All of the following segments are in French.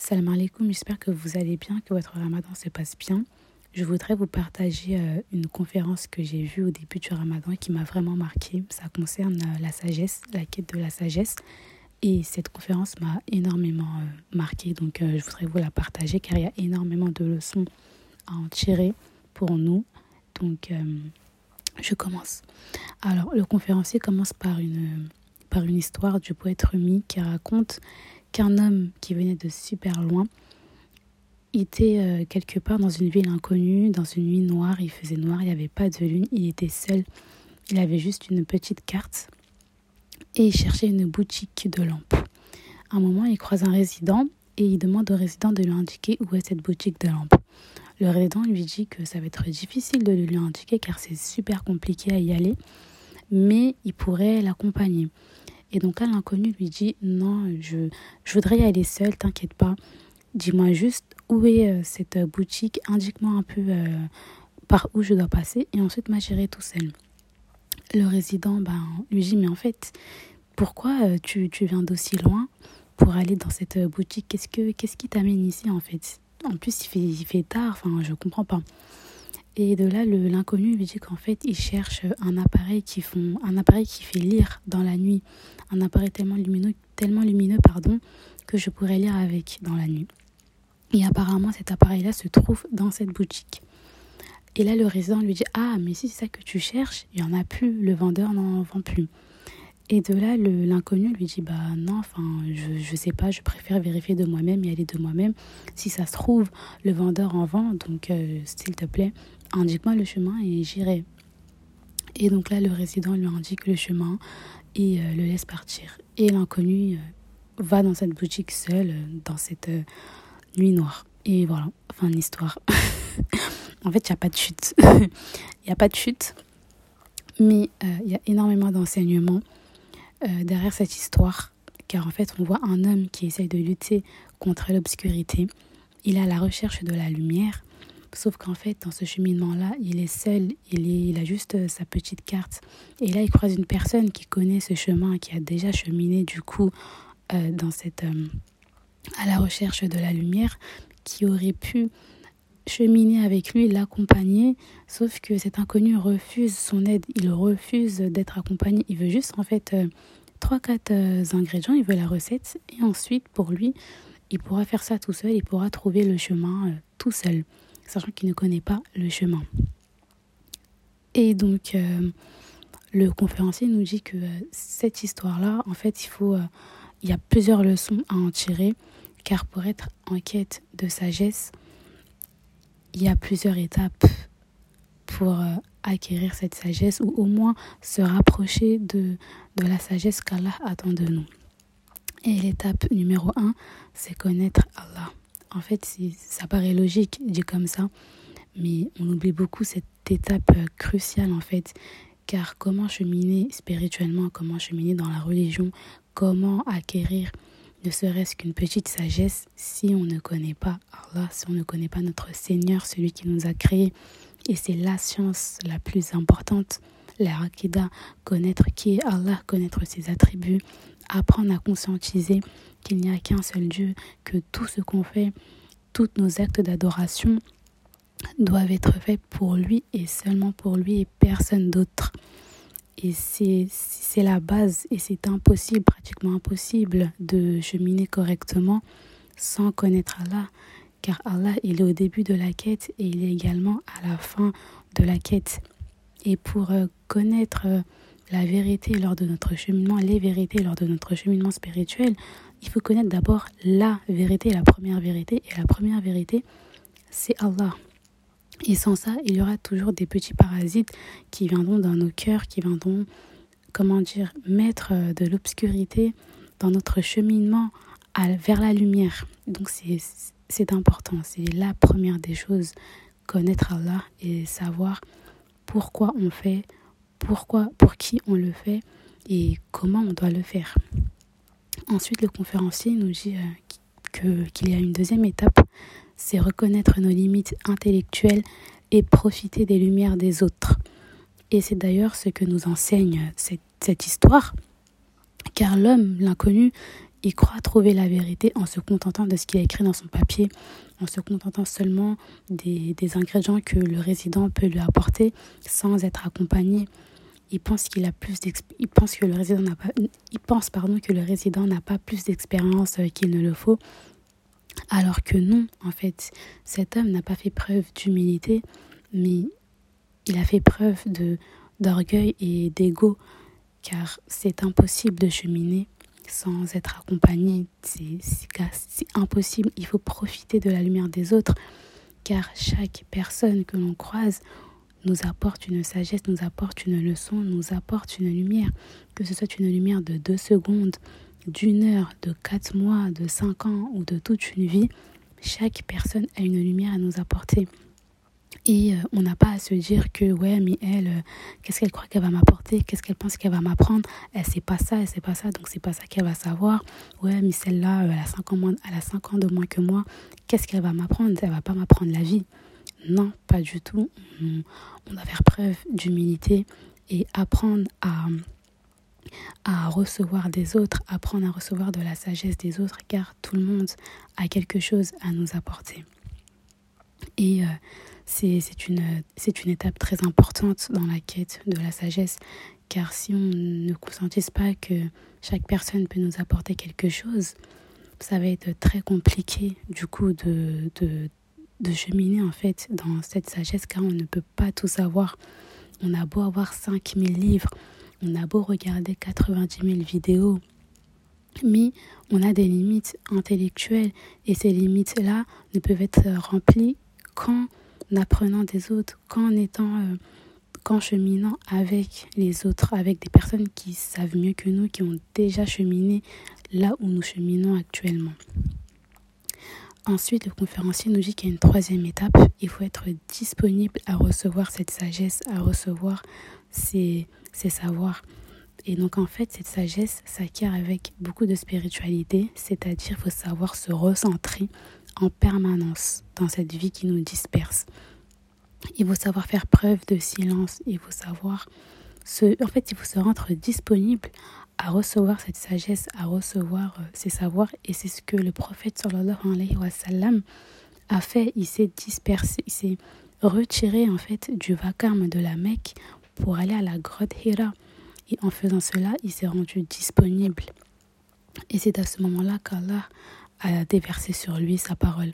Salam alaikum, j'espère que vous allez bien, que votre ramadan se passe bien. Je voudrais vous partager euh, une conférence que j'ai vue au début du ramadan et qui m'a vraiment marqué. Ça concerne euh, la sagesse, la quête de la sagesse. Et cette conférence m'a énormément euh, marqué, donc je voudrais vous la partager car il y a énormément de leçons à en tirer pour nous. Donc je commence. Alors le conférencier commence par une, par une histoire du poète Rumi qui raconte qu'un homme qui venait de super loin était euh, quelque part dans une ville inconnue, dans une nuit noire, il faisait noir, il n'y avait pas de lune, il était seul, il avait juste une petite carte et il cherchait une boutique de lampes. À un moment, il croise un résident et il demande au résident de lui indiquer où est cette boutique de lampes. Le résident lui dit que ça va être difficile de lui indiquer car c'est super compliqué à y aller, mais il pourrait l'accompagner. Et donc, l'inconnu lui dit Non, je, je voudrais y aller seul, t'inquiète pas. Dis-moi juste où est euh, cette euh, boutique, indique-moi un peu euh, par où je dois passer et ensuite j'irai tout seul. Le résident ben, lui dit Mais en fait, pourquoi tu, tu viens d'aussi loin pour aller dans cette boutique? Qu'est-ce que qu'est-ce qui t'amène ici en fait? En plus, il fait, il fait tard, enfin, je comprends pas. Et de là, l'inconnu lui dit qu'en fait, il cherche un appareil qui font, un appareil qui fait lire dans la nuit, un appareil tellement lumineux, tellement lumineux, pardon, que je pourrais lire avec dans la nuit. Et apparemment, cet appareil-là se trouve dans cette boutique. Et là, le résident lui dit Ah, mais si c'est ça que tu cherches, il n'y en a plus, le vendeur n'en vend plus. Et de là, l'inconnu lui dit Bah non, enfin, je ne sais pas, je préfère vérifier de moi-même et aller de moi-même. Si ça se trouve, le vendeur en vend, donc euh, s'il te plaît, indique-moi le chemin et j'irai. Et donc là, le résident lui indique le chemin et euh, le laisse partir. Et l'inconnu euh, va dans cette boutique seul, dans cette nuit noire. Et voilà, fin de l'histoire. en fait, il n'y a pas de chute. Il n'y a pas de chute, mais il y a énormément d'enseignements euh, derrière cette histoire, car en fait on voit un homme qui essaye de lutter contre l'obscurité. Il est à la recherche de la lumière, sauf qu'en fait dans ce cheminement-là, il est seul, il, est, il a juste euh, sa petite carte. Et là il croise une personne qui connaît ce chemin, qui a déjà cheminé du coup euh, dans cette, à la recherche de la lumière, qui aurait pu cheminer avec lui, l'accompagner, sauf que cet inconnu refuse son aide, il refuse d'être accompagné, il veut juste en fait euh, trois, quatre euh, ingrédients, il veut la recette. Et ensuite pour lui, il pourra faire ça tout seul, il pourra trouver le chemin euh, tout seul, sachant qu'il ne connaît pas le chemin. Et donc le conférencier nous dit que cette histoire-là, en fait, il faut, il y a plusieurs leçons à en tirer, car pour être en quête de sagesse, il y a plusieurs étapes pour euh, acquérir cette sagesse ou au moins se rapprocher de, de la sagesse qu'Allah attend de nous. Et l'étape numéro un, c'est connaître Allah. En fait, ça paraît logique dit comme ça, mais on oublie beaucoup cette étape euh, cruciale en fait. Car comment cheminer spirituellement, comment cheminer dans la religion, comment acquérir ne serait-ce qu'une petite sagesse si on ne connaît pas Allah, si on ne connaît pas notre Seigneur, celui qui nous a créés. Et c'est la science la plus importante, la Akida, connaître qui est Allah, connaître ses attributs, apprendre à conscientiser qu'il n'y a qu'un seul Dieu, que tout ce qu'on fait, tous nos actes d'adoration doivent être faits pour lui et seulement pour lui et personne d'autre. Et c'est la base et c'est impossible, pratiquement impossible de cheminer correctement sans connaître Allah. Car Allah, il est au début de la quête et il est également à la fin de la quête. Et pour euh, connaître euh, la vérité lors de notre cheminement, les vérités lors de notre cheminement spirituel, il faut connaître d'abord la vérité, la première vérité. Et la première vérité, c'est Allah. Et sans ça, il y aura toujours des petits parasites qui viendront dans nos cœurs, qui viendront, comment dire, mettre euh, de l'obscurité dans notre cheminement vers la lumière. Donc c'est important, c'est la première des choses, connaître Allah et savoir pourquoi on fait, pourquoi, pour qui on le fait et comment on doit le faire. Ensuite, le conférencier nous dit euh, qu'il y a une deuxième étape, c'est reconnaître nos limites intellectuelles et profiter des lumières des autres. Et c'est d'ailleurs ce que nous enseigne cette, histoire, car l'homme, l'inconnu, il croit trouver la vérité en se contentant de ce qu'il a écrit dans son papier, en se contentant seulement des, des ingrédients que le résident peut lui apporter sans être accompagné. Il pense qu'il a plus il pense que le résident n'a pas il pense pardon que le résident n'a pas plus d'expérience euh, qu'il ne le faut alors que non en fait cet homme n'a pas fait preuve d'humilité mais il a fait preuve de d'orgueil et d'ego car c'est impossible de cheminer sans être accompagné. C'est impossible. Il faut profiter de la lumière des autres, car chaque personne que l'on croise nous apporte une sagesse, nous apporte une leçon, nous apporte une lumière, que ce soit une lumière de deux secondes, d'une heure, de quatre mois, de cinq ans ou de toute une vie. Chaque personne a une lumière à nous apporter. Et euh, on n'a pas à se dire que, ouais, mais elle, euh, qu'est-ce qu'elle croit qu'elle va m'apporter Qu'est-ce qu'elle pense qu'elle va m'apprendre Elle sait pas ça, elle sait pas ça, donc c'est pas ça qu'elle va savoir. Ouais, mais celle-là, euh, elle, a 5 ans elle a 5 ans de moins que moi. Qu'est-ce qu'elle va m'apprendre? Elle va pas m'apprendre la vie. Non, pas du tout. On, on doit faire preuve d'humilité et apprendre à, à recevoir des autres, apprendre à recevoir de la sagesse des autres, car tout le monde a quelque chose à nous apporter. Et c'est une, une étape très importante dans la quête de la sagesse, car si on ne conscientise pas que chaque personne peut nous apporter quelque chose, ça va être très compliqué du coup de, de, de cheminer en fait dans cette sagesse, car on ne peut pas tout savoir. On a beau avoir 5000 livres, on a beau regarder 90 000 vidéos, mais on a des limites intellectuelles. Et ces limites-là ne peuvent être remplies quand en apprenant des autres, qu'en étant, euh, qu'en cheminant avec les autres, avec des personnes qui savent mieux que nous, qui ont déjà cheminé là où nous cheminons actuellement. Ensuite, le conférencier nous dit qu'il y a une troisième étape. Il faut être disponible à recevoir cette sagesse, à recevoir ces, ces savoirs. Et donc, en fait, cette sagesse s'acquiert avec beaucoup de spiritualité, c'est-à-dire faut savoir se recentrer en permanence dans cette vie qui nous disperse. Il faut savoir faire preuve de silence, il faut savoir se, en fait, il faut se rendre disponible à recevoir cette sagesse, à recevoir euh, ces savoirs. Et c'est ce que le prophète sallallahu alayhi wa sallam a fait. Il s'est dispersé, il s'est retiré en fait du vacarme de la Mecque pour aller à la grotte Hira. Et en faisant cela, il s'est rendu disponible. Et c'est à ce moment-là qu'Allah à déverser sur lui sa parole.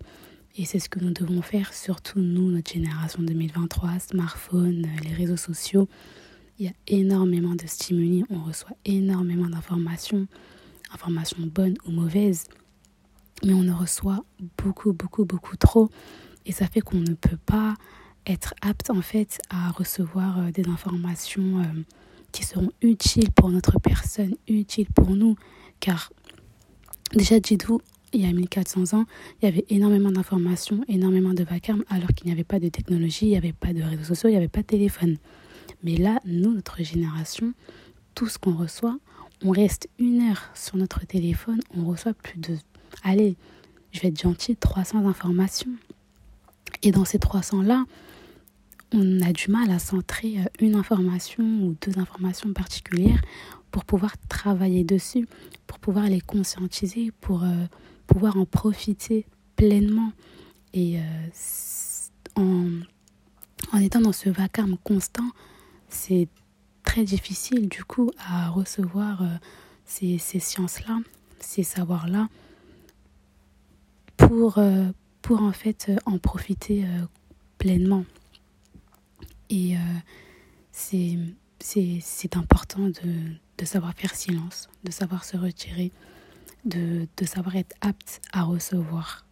Et c'est ce que nous devons faire, surtout nous, notre génération 2023, smartphone, les réseaux sociaux. Il y a énormément de stimuli, on reçoit énormément d'informations, informations bonnes ou mauvaises, mais on en reçoit beaucoup, beaucoup, beaucoup trop. Et ça fait qu'on ne peut pas être apte en fait à recevoir euh, des informations euh, qui seront utiles pour notre personne, utiles pour nous. Car déjà, dites-vous, il y a 1400 ans, il y avait énormément d'informations, énormément de vacarme, alors qu'il n'y avait pas de technologie, il n'y avait pas de réseaux sociaux, il n'y avait pas de téléphone. Mais là, nous, notre génération, tout ce qu'on reçoit, on reste une heure sur notre téléphone, on reçoit plus de, allez, je vais être gentil, 300 informations. Et dans ces 300-là, on a du mal à centrer euh, une information ou deux informations particulières pour pouvoir travailler dessus, pour pouvoir les conscientiser, pour euh, pouvoir en profiter pleinement. Et euh, en, en étant dans ce vacarme constant, c'est très difficile du coup à recevoir euh, ces, ces sciences-là, ces savoirs-là, pour, euh, pour en fait en profiter pleinement. Et c'est important de, de savoir faire silence, de savoir se retirer, de, de savoir être apte à recevoir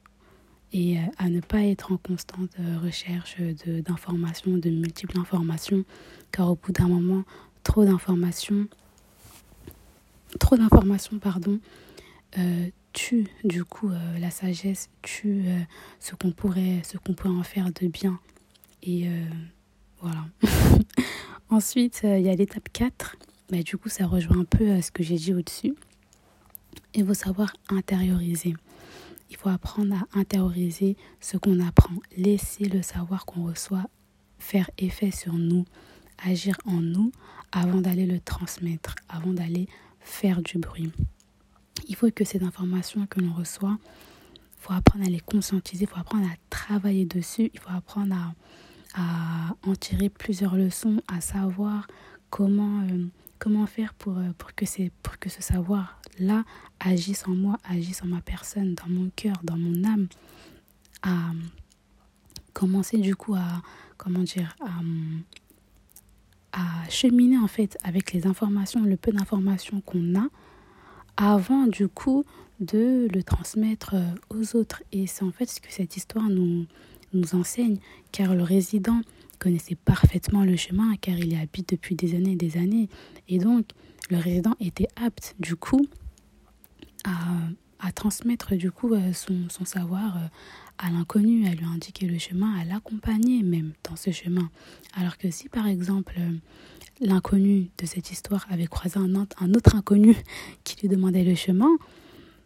et euh, à ne pas être en constante euh, recherche d'informations, de, multiples informations, car au bout d'un moment, trop d'informations, trop d'informations, pardon, euh, tue du coup la sagesse, tue ce qu'on pourrait, ce qu'on en faire de bien. Et voilà. Ensuite, il y a l'étape 4. Bah, du coup, ça rejoint un peu ce que j'ai dit au-dessus. Il faut savoir intérioriser. Il faut apprendre à intérioriser ce qu'on apprend. Laisser le savoir qu'on reçoit faire effet sur nous, agir en nous avant d'aller le transmettre, avant d'aller faire du bruit. il faut que ces informations que l'on reçoit, il faut apprendre à les conscientiser, il faut apprendre à travailler dessus, il faut apprendre à, à en tirer plusieurs leçons, à savoir comment, euh, comment faire pour, euh, pour, que pour que ce savoir-là agisse en moi, agisse en ma personne, dans mon cœur, dans mon âme, à commencer du coup à, comment dire, à, à cheminer en fait avec les informations, le peu d'informations qu'on a, avant du coup de le transmettre euh, aux autres. Et c'est en fait ce que cette histoire nous, nous enseigne, car le résident connaissait parfaitement le chemin, car il y habite depuis des années et des années. Et donc, le résident était apte, du coup, à, transmettre du coup euh, son, savoir euh, à l'inconnu, à lui indiquer le chemin, à l'accompagner même dans ce chemin. Alors que si par exemple l'inconnu de cette histoire avait croisé un, autre inconnu qui lui demandait le chemin,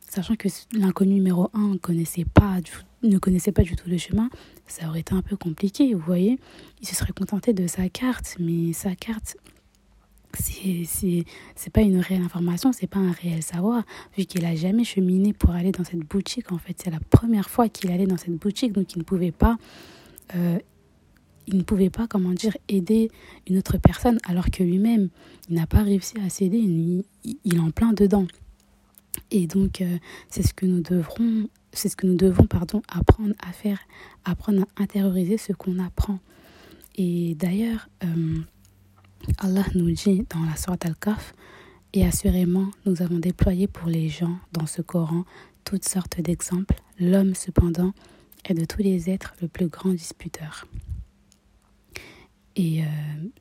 sachant que l'inconnu numéro un connaissait pas ne connaissait pas du tout le chemin, ça aurait été un peu compliqué, vous voyez. Il se serait contenté de sa carte, mais sa carte, c'est pas une réelle information, c'est pas un réel savoir, vu qu'il a jamais cheminé pour aller dans cette boutique. En fait, c'est la première fois qu'il allait dans cette boutique, donc il ne pouvait pas. Euh, il ne pouvait pas, comment dire, aider une autre personne alors que lui-même, il n'a pas réussi à s'aider, il, il est en plein dedans. Et donc, euh, c'est ce que nous devrons, c'est ce que nous devons, pardon, apprendre à faire, apprendre à intérioriser ce qu'on apprend. Et d'ailleurs, euh, Allah nous dit dans la Sourate Al-Kaf, et assurément, nous avons déployé pour les gens dans ce Coran toutes sortes d'exemples. L'homme, cependant, est de tous les êtres le plus grand disputeur. Et euh,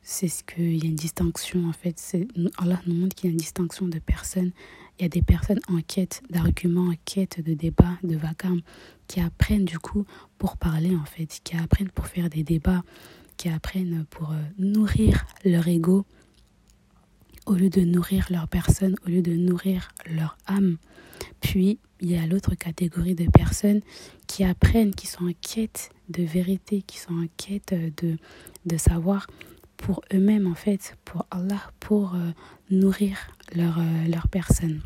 c'est ce qu'il y a une distinction, en fait. Allah nous montre qu'il y a une distinction de personnes il y a des personnes en quête d'arguments, en quête de débats, de vacarme, qui apprennent du coup pour parler en fait, qui apprennent pour faire des débats, apprennent pour euh, nourrir leur ego au lieu de nourrir leur personne, au lieu de nourrir leur âme. Puis, il y a l'autre catégorie de personnes qui apprennent, qui sont en quête de vérité, qui sont en quête de, de savoir pour eux-mêmes, en fait, pour Allah, pour euh, nourrir leur, euh, personne.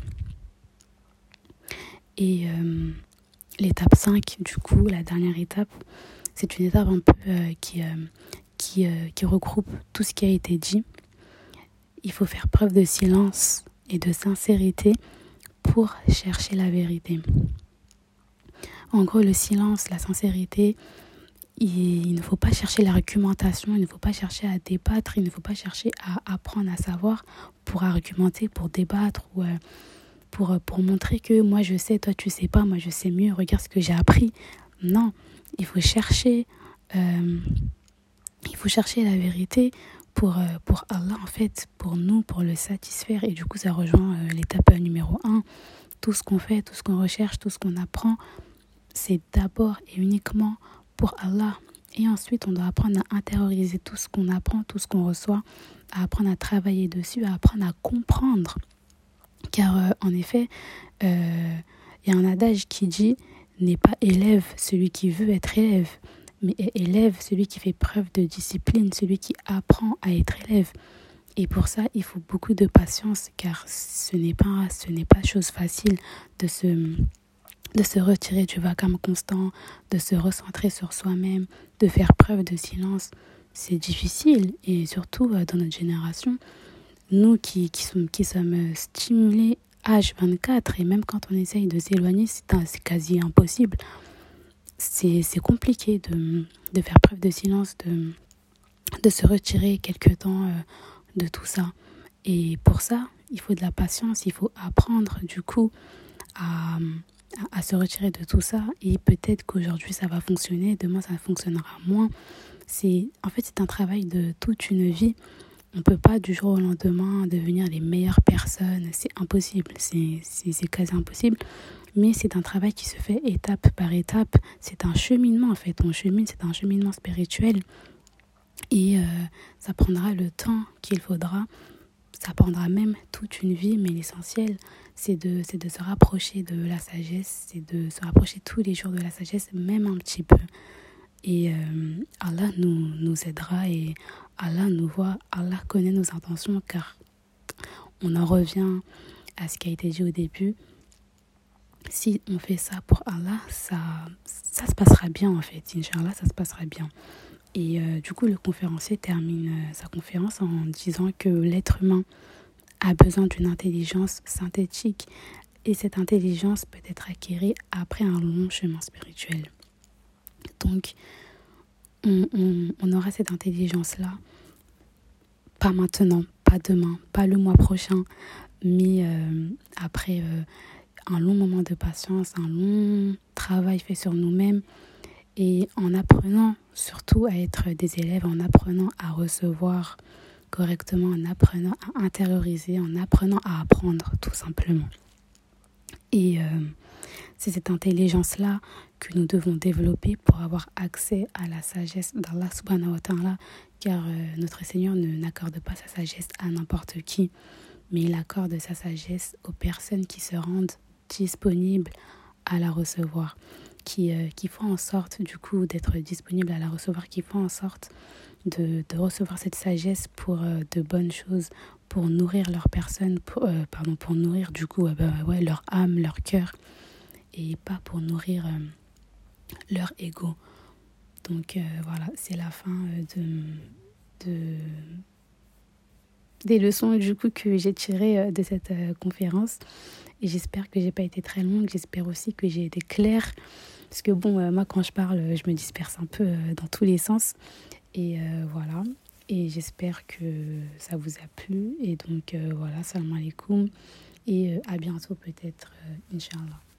Et euh, l'étape 5, du coup, la dernière étape, c'est une étape un peu qui, qui, qui regroupe tout ce qui a été dit. Il faut faire preuve de silence et de sincérité pour chercher la vérité. En gros, le silence, la sincérité, il ne faut pas chercher l'argumentation, il ne faut pas chercher à débattre, il ne faut pas chercher à apprendre à savoir pour argumenter, pour débattre ou euh, pour, euh, pour montrer que moi je sais, toi tu sais pas, moi je sais mieux, regarde ce que j'ai appris. Non, il faut chercher, euh, il faut chercher la vérité pour, pour Allah en fait, pour nous, pour le satisfaire. Et du coup ça rejoint l'étape numéro 1. Tout ce qu'on fait, tout ce qu'on recherche, tout ce qu'on apprend, c'est d'abord et uniquement pour Allah. Et ensuite, on doit apprendre à intérioriser tout ce qu'on apprend, tout ce qu'on reçoit, à apprendre à travailler dessus, à apprendre à comprendre. Car euh, en effet, euh, il y a un adage qui dit n'est pas élève celui qui veut être élève, mais élève celui qui fait preuve de discipline, celui qui apprend à être élève. Et pour ça, il faut beaucoup de patience, car ce n'est pas, ce n'est pas chose facile de se de se retirer du vacarme constant, de se recentrer sur soi-même, de faire preuve de silence. C'est difficile et surtout euh, dans notre génération, nous qui, qui, sommes, qui sommes euh, stimulés H24 et même quand on essaye de s'éloigner, c'est quasi impossible. C'est compliqué de, de, faire preuve de silence, de, de se retirer quelque temps euh, de tout ça. Et pour ça, il faut de la patience, il faut apprendre du coup à, à, se retirer de tout ça et peut-être qu'aujourd'hui ça va fonctionner, demain ça fonctionnera moins. En fait c'est un travail de toute une vie. On peut pas du jour au lendemain devenir les meilleures personnes, c'est impossible, c'est quasi impossible. Mais c'est un travail qui se fait étape par étape. C'est un cheminement en fait. On chemine, c'est un cheminement spirituel. Et euh, ça prendra le temps qu'il faudra. Ça prendra même toute une vie, mais l'essentiel, c'est de, de se rapprocher de la sagesse, c'est de se rapprocher tous les jours de la sagesse, même un petit peu. Et euh, Allah nous, nous aidera et Allah nous voit, Allah connaît nos intentions car on en revient à ce qui a été dit au début. Si on fait ça pour Allah, ça, ça se passera bien en fait. Inch'Allah, ça se passera bien. Et euh, du coup, le conférencier termine euh, sa conférence en disant que l'être humain a besoin d'une intelligence synthétique et cette intelligence peut être acquérie après un long chemin spirituel. Donc, on, on aura cette intelligence-là, pas maintenant, pas demain, pas le mois prochain, mais euh, après un long moment de patience, un long travail fait sur nous-mêmes et en apprenant surtout à être des élèves, en apprenant à recevoir correctement, en apprenant à intérioriser, en apprenant à apprendre tout simplement. Et euh, c'est cette intelligence-là que nous devons développer pour avoir accès à la sagesse d'Allah subhanahu wa ta'ala, car notre Seigneur ne n'accorde pas sa sagesse à n'importe qui mais il accorde sa sagesse aux personnes qui se rendent disponibles à la recevoir, qui, euh, qui font en sorte du coup d'être disponibles à la recevoir, qui font en sorte de, recevoir cette sagesse pour euh, de bonnes choses, pour nourrir leur personne, euh, pardon, pour nourrir du coup bah, ouais, leur âme, leur cœur, et pas pour nourrir leur ego. Donc voilà, c'est la fin de des leçons du coup que j'ai tirées euh, de cette euh, conférence. Et j'espère que j'ai pas été très longue. J'espère aussi que j'ai été claire. Parce que bon, euh, moi quand je parle, je me disperse un peu dans tous les sens. Et voilà. Et j'espère que ça vous a plu. Et donc voilà, salam alaikum. Et à bientôt peut-être, Inch'Allah.